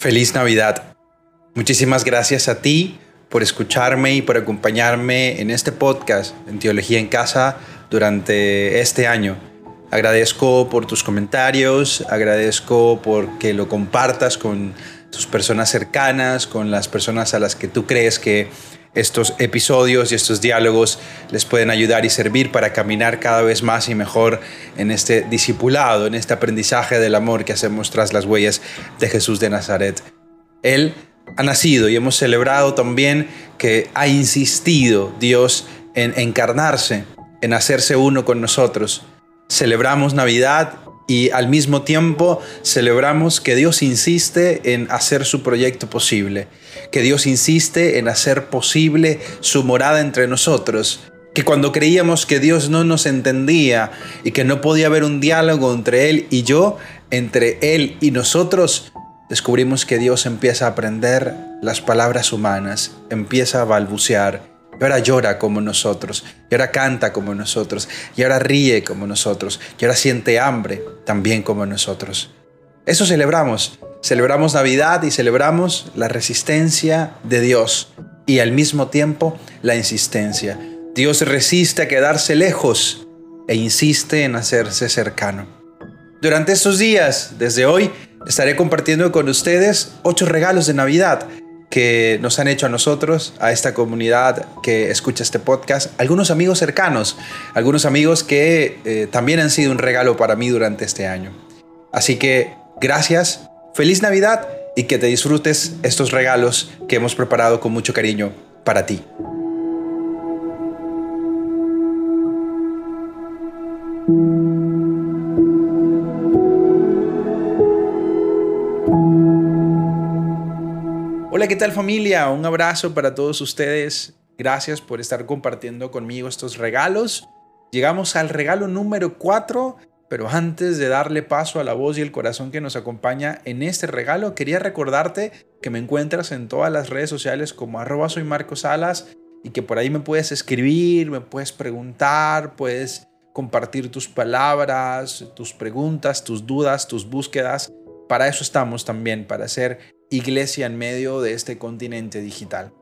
Feliz Navidad. Muchísimas gracias a ti por escucharme y por acompañarme en este podcast en Teología en Casa durante este año. Agradezco por tus comentarios, agradezco por que lo compartas con tus personas cercanas, con las personas a las que tú crees que estos episodios y estos diálogos les pueden ayudar y servir para caminar cada vez más y mejor en este discipulado, en este aprendizaje del amor que hacemos tras las huellas de Jesús de Nazaret. Él ha nacido y hemos celebrado también que ha insistido Dios en encarnarse, en hacerse uno con nosotros. Celebramos Navidad y al mismo tiempo celebramos que Dios insiste en hacer su proyecto posible, que Dios insiste en hacer posible su morada entre nosotros, que cuando creíamos que Dios no nos entendía y que no podía haber un diálogo entre Él y yo, entre Él y nosotros, descubrimos que Dios empieza a aprender las palabras humanas, empieza a balbucear y ahora llora como nosotros, y ahora canta como nosotros, y ahora ríe como nosotros, y ahora siente hambre también como nosotros. Eso celebramos. Celebramos Navidad y celebramos la resistencia de Dios y al mismo tiempo la insistencia. Dios resiste a quedarse lejos e insiste en hacerse cercano. Durante estos días, desde hoy, estaré compartiendo con ustedes ocho regalos de Navidad que nos han hecho a nosotros, a esta comunidad que escucha este podcast, algunos amigos cercanos, algunos amigos que eh, también han sido un regalo para mí durante este año. Así que gracias, feliz Navidad y que te disfrutes estos regalos que hemos preparado con mucho cariño para ti. Hola, ¿qué tal familia? Un abrazo para todos ustedes. Gracias por estar compartiendo conmigo estos regalos. Llegamos al regalo número 4, pero antes de darle paso a la voz y el corazón que nos acompaña en este regalo, quería recordarte que me encuentras en todas las redes sociales como arroba Marcos Salas y que por ahí me puedes escribir, me puedes preguntar, puedes compartir tus palabras, tus preguntas, tus dudas, tus búsquedas. Para eso estamos también, para hacer iglesia en medio de este continente digital.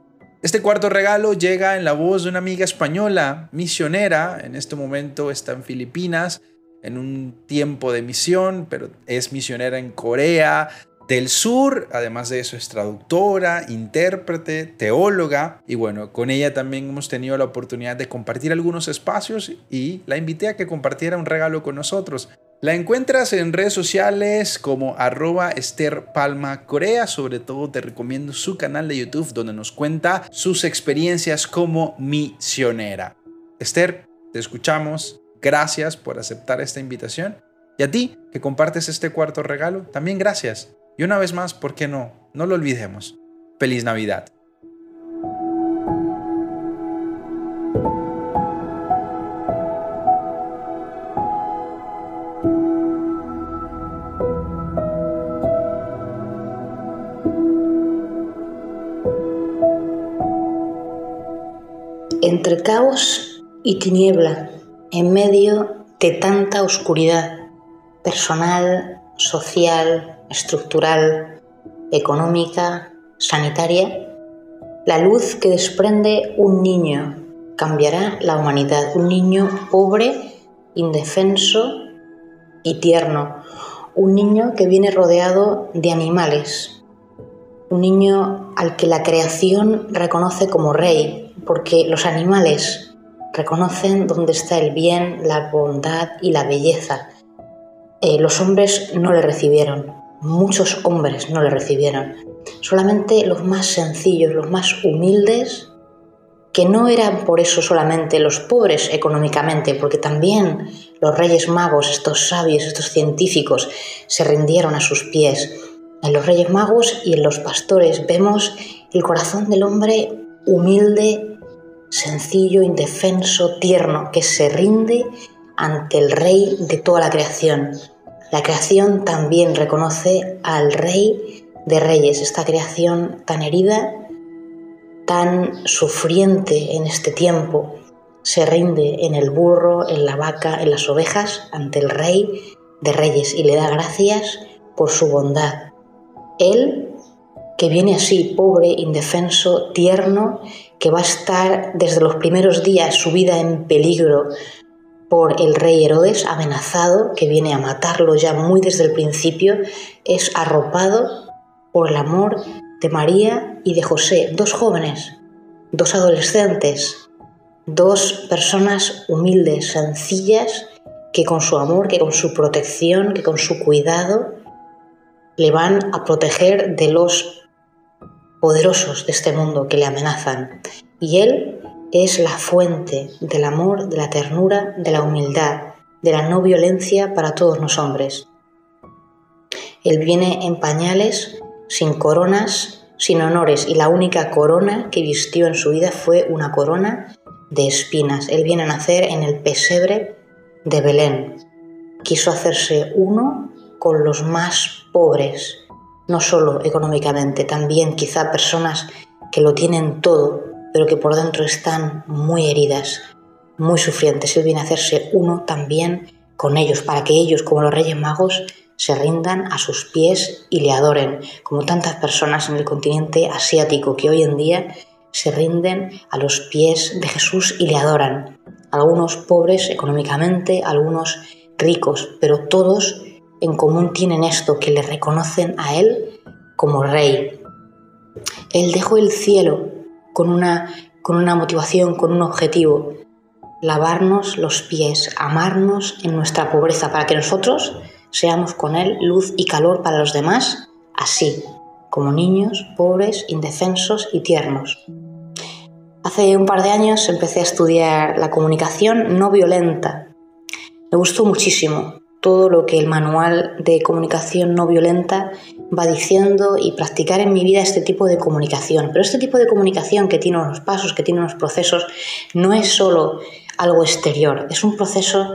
Este cuarto regalo llega en la voz de una amiga española, misionera, en este momento está en Filipinas, en un tiempo de misión, pero es misionera en Corea del Sur, además de eso es traductora, intérprete, teóloga, y bueno, con ella también hemos tenido la oportunidad de compartir algunos espacios y la invité a que compartiera un regalo con nosotros. La encuentras en redes sociales como arroba Esther Palma Corea. Sobre todo te recomiendo su canal de YouTube donde nos cuenta sus experiencias como misionera. Esther, te escuchamos. Gracias por aceptar esta invitación. Y a ti que compartes este cuarto regalo, también gracias. Y una vez más, ¿por qué no? No lo olvidemos. Feliz Navidad. Entre caos y tiniebla, en medio de tanta oscuridad personal, social, estructural, económica, sanitaria, la luz que desprende un niño cambiará la humanidad. Un niño pobre, indefenso y tierno. Un niño que viene rodeado de animales. Un niño al que la creación reconoce como rey, porque los animales reconocen dónde está el bien, la bondad y la belleza. Eh, los hombres no le recibieron, muchos hombres no le recibieron. Solamente los más sencillos, los más humildes, que no eran por eso solamente los pobres económicamente, porque también los reyes magos, estos sabios, estos científicos, se rindieron a sus pies. En los reyes magos y en los pastores vemos el corazón del hombre humilde, sencillo, indefenso, tierno, que se rinde ante el Rey de toda la creación. La creación también reconoce al Rey de Reyes, esta creación tan herida, tan sufriente en este tiempo, se rinde en el burro, en la vaca, en las ovejas, ante el Rey de Reyes y le da gracias por su bondad. Él que viene así, pobre, indefenso, tierno, que va a estar desde los primeros días su vida en peligro por el rey Herodes, amenazado, que viene a matarlo ya muy desde el principio, es arropado por el amor de María y de José, dos jóvenes, dos adolescentes, dos personas humildes, sencillas, que con su amor, que con su protección, que con su cuidado, le van a proteger de los poderosos de este mundo que le amenazan. Y Él es la fuente del amor, de la ternura, de la humildad, de la no violencia para todos los hombres. Él viene en pañales, sin coronas, sin honores, y la única corona que vistió en su vida fue una corona de espinas. Él viene a nacer en el pesebre de Belén. Quiso hacerse uno con los más pobres, no solo económicamente, también quizá personas que lo tienen todo, pero que por dentro están muy heridas, muy sufrientes. Él viene a hacerse uno también con ellos, para que ellos, como los Reyes Magos, se rindan a sus pies y le adoren, como tantas personas en el continente asiático que hoy en día se rinden a los pies de Jesús y le adoran. Algunos pobres económicamente, algunos ricos, pero todos en común tienen esto, que le reconocen a Él como Rey. Él dejó el cielo con una, con una motivación, con un objetivo, lavarnos los pies, amarnos en nuestra pobreza, para que nosotros seamos con Él luz y calor para los demás, así, como niños pobres, indefensos y tiernos. Hace un par de años empecé a estudiar la comunicación no violenta. Me gustó muchísimo todo lo que el manual de comunicación no violenta va diciendo y practicar en mi vida este tipo de comunicación. Pero este tipo de comunicación que tiene unos pasos, que tiene unos procesos, no es solo algo exterior, es un proceso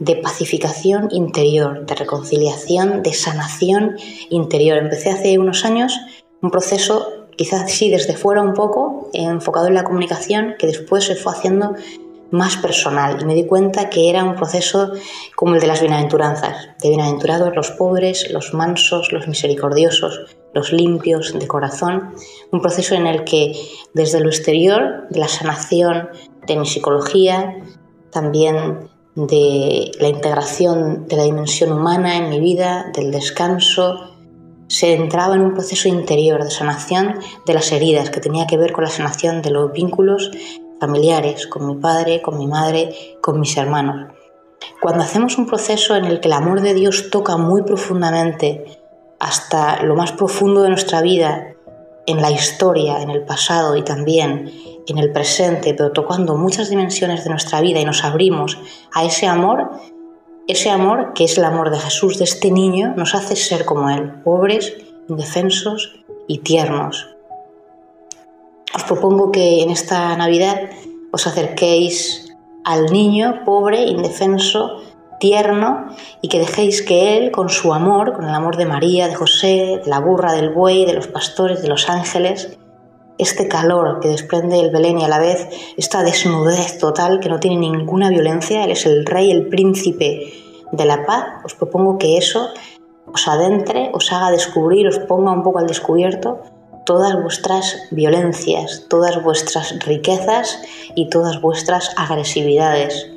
de pacificación interior, de reconciliación, de sanación interior. Empecé hace unos años un proceso, quizás sí desde fuera un poco, enfocado en la comunicación, que después se fue haciendo más personal y me di cuenta que era un proceso como el de las bienaventuranzas, de bienaventurados los pobres, los mansos, los misericordiosos, los limpios de corazón, un proceso en el que desde lo exterior, de la sanación, de mi psicología, también de la integración de la dimensión humana en mi vida, del descanso, se entraba en un proceso interior de sanación de las heridas que tenía que ver con la sanación de los vínculos familiares, con mi padre, con mi madre, con mis hermanos. Cuando hacemos un proceso en el que el amor de Dios toca muy profundamente hasta lo más profundo de nuestra vida, en la historia, en el pasado y también en el presente, pero tocando muchas dimensiones de nuestra vida y nos abrimos a ese amor, ese amor que es el amor de Jesús, de este niño, nos hace ser como Él, pobres, indefensos y tiernos, os propongo que en esta Navidad os acerquéis al niño pobre, indefenso, tierno y que dejéis que Él, con su amor, con el amor de María, de José, de la burra, del buey, de los pastores, de los ángeles, este calor que desprende el Belén y a la vez esta desnudez total que no tiene ninguna violencia, Él es el rey, el príncipe de la paz, os propongo que eso os adentre, os haga descubrir, os ponga un poco al descubierto todas vuestras violencias, todas vuestras riquezas y todas vuestras agresividades.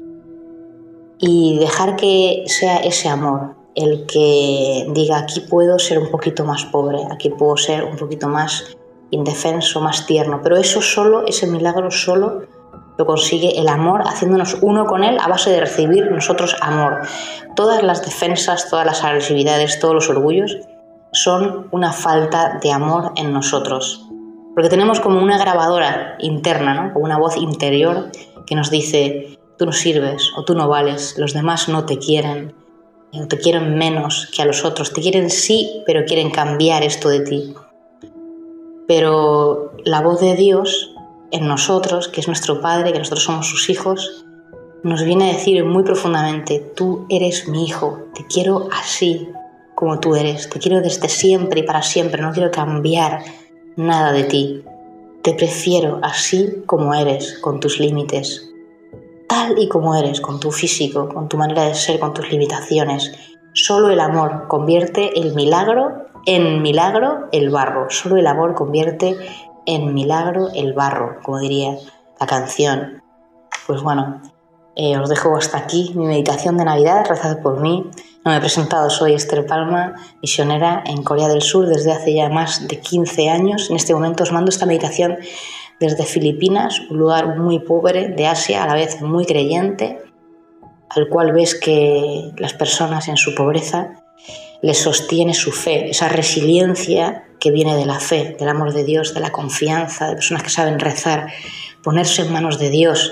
Y dejar que sea ese amor el que diga aquí puedo ser un poquito más pobre, aquí puedo ser un poquito más indefenso, más tierno. Pero eso solo, ese milagro solo lo consigue el amor haciéndonos uno con él a base de recibir nosotros amor. Todas las defensas, todas las agresividades, todos los orgullos son una falta de amor en nosotros. Porque tenemos como una grabadora interna, como una voz interior que nos dice, tú no sirves o tú no vales, los demás no te quieren, o te quieren menos que a los otros, te quieren sí, pero quieren cambiar esto de ti. Pero la voz de Dios en nosotros, que es nuestro Padre, que nosotros somos sus hijos, nos viene a decir muy profundamente, tú eres mi hijo, te quiero así, como tú eres. Te quiero desde siempre y para siempre. No quiero cambiar nada de ti. Te prefiero así como eres, con tus límites. Tal y como eres, con tu físico, con tu manera de ser, con tus limitaciones. Solo el amor convierte el milagro en milagro el barro. Solo el amor convierte en milagro el barro, como diría la canción. Pues bueno, eh, os dejo hasta aquí mi meditación de Navidad, rezad por mí. No me he presentado, soy Esther Palma, misionera en Corea del Sur desde hace ya más de 15 años. En este momento os mando esta meditación desde Filipinas, un lugar muy pobre de Asia, a la vez muy creyente, al cual ves que las personas en su pobreza les sostiene su fe, esa resiliencia que viene de la fe, del amor de Dios, de la confianza, de personas que saben rezar, ponerse en manos de Dios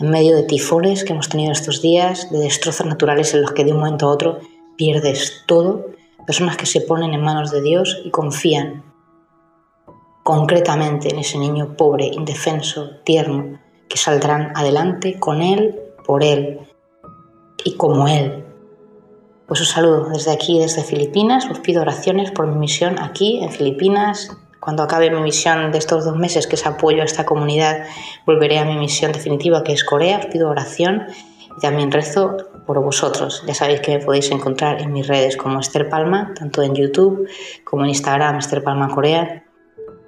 en medio de tifones que hemos tenido estos días, de destrozos naturales en los que de un momento a otro pierdes todo, personas que se ponen en manos de Dios y confían concretamente en ese niño pobre, indefenso, tierno, que saldrán adelante con Él, por Él y como Él. Pues os saludo desde aquí, desde Filipinas, os pido oraciones por mi misión aquí en Filipinas, cuando acabe mi misión de estos dos meses, que es apoyo a esta comunidad, volveré a mi misión definitiva, que es Corea. Os pido oración y también rezo por vosotros. Ya sabéis que me podéis encontrar en mis redes como Esther Palma, tanto en YouTube como en Instagram, Esther Palma Corea.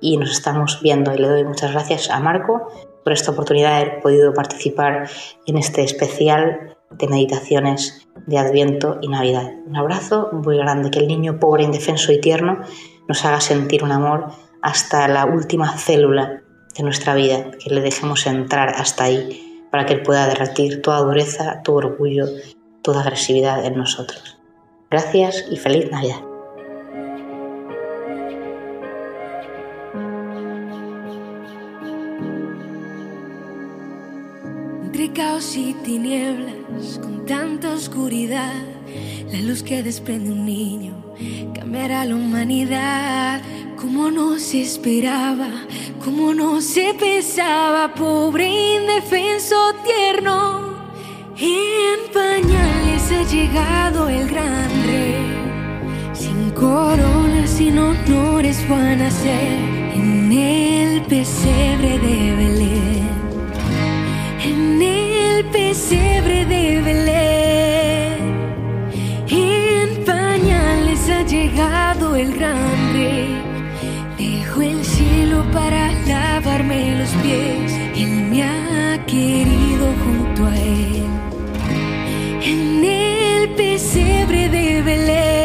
Y nos estamos viendo y le doy muchas gracias a Marco por esta oportunidad de haber podido participar en este especial de meditaciones de Adviento y Navidad. Un abrazo muy grande, que el niño pobre, indefenso y tierno nos haga sentir un amor hasta la última célula de nuestra vida, que le dejemos entrar hasta ahí para que Él pueda derretir toda dureza, todo orgullo, toda agresividad en nosotros. Gracias y feliz Navidad. Entre caos y tinieblas, con tanta oscuridad, la luz que desprende un niño cambiará la humanidad como no se esperaba, como no se pensaba, pobre indefenso tierno. En pañales ha llegado el gran rey, sin coronas, sin honores van a ser en el pesebre de Belén, en el pesebre de Belén. Para lavarme los pies. Él me ha querido junto a él. En el pesebre de Belén,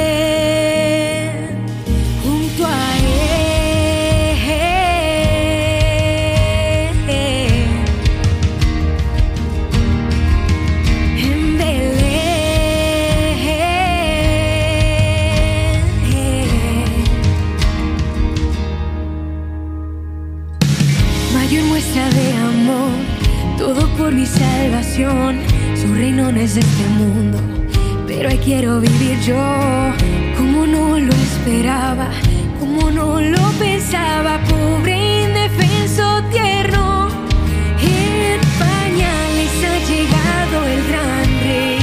como no lo pensaba, pobre indefenso tierno. En pañales ha llegado el gran rey,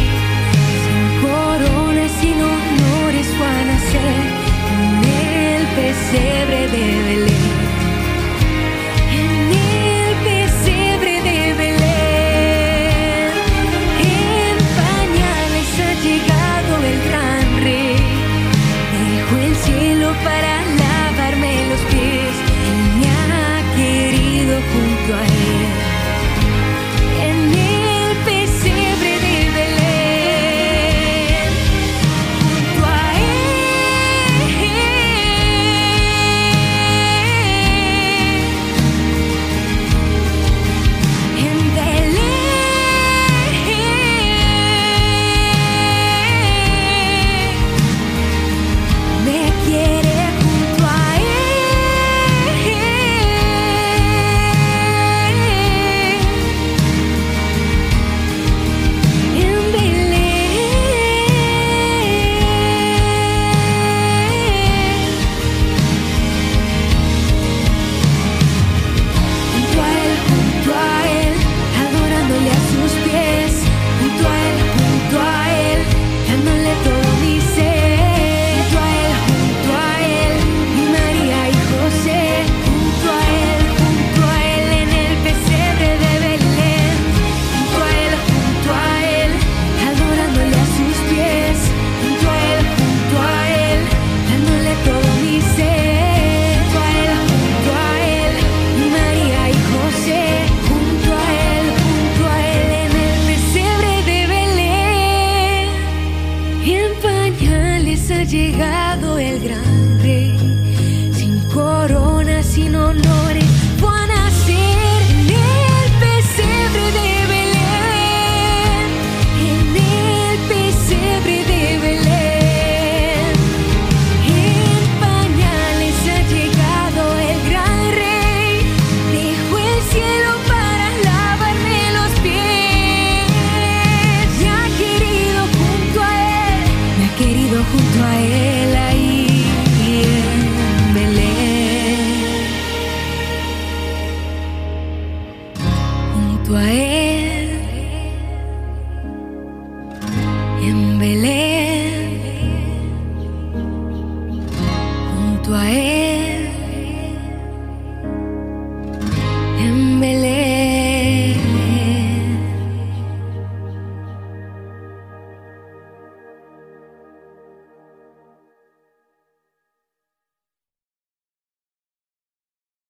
sin coronas, sin honores van a ser en el pesebre de Belén.